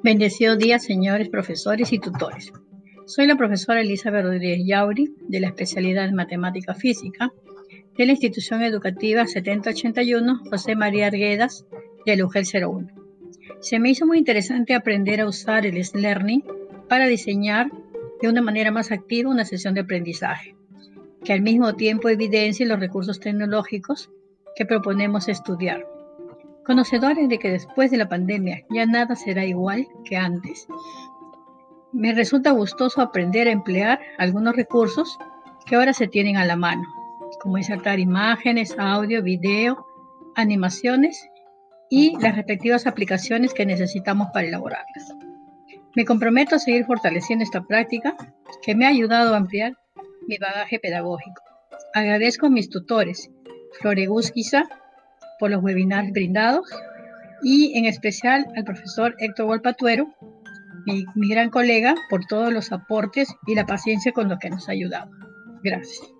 Bendecido día, señores profesores y tutores. Soy la profesora Elizabeth Rodríguez Yauri, de la especialidad en Matemática Física, de la institución educativa 7081 José María Arguedas, de UGEL 01. Se me hizo muy interesante aprender a usar el S-Learning para diseñar de una manera más activa una sesión de aprendizaje, que al mismo tiempo evidencie los recursos tecnológicos que proponemos estudiar conocedores de que después de la pandemia ya nada será igual que antes. Me resulta gustoso aprender a emplear algunos recursos que ahora se tienen a la mano, como insertar imágenes, audio, video, animaciones y las respectivas aplicaciones que necesitamos para elaborarlas. Me comprometo a seguir fortaleciendo esta práctica que me ha ayudado a ampliar mi bagaje pedagógico. Agradezco a mis tutores, Flore Gusquiza, por los webinars brindados y en especial al profesor Héctor Volpatuero, mi, gran colega, por todos los aportes y la paciencia con lo que nos ha ayudado. Gracias.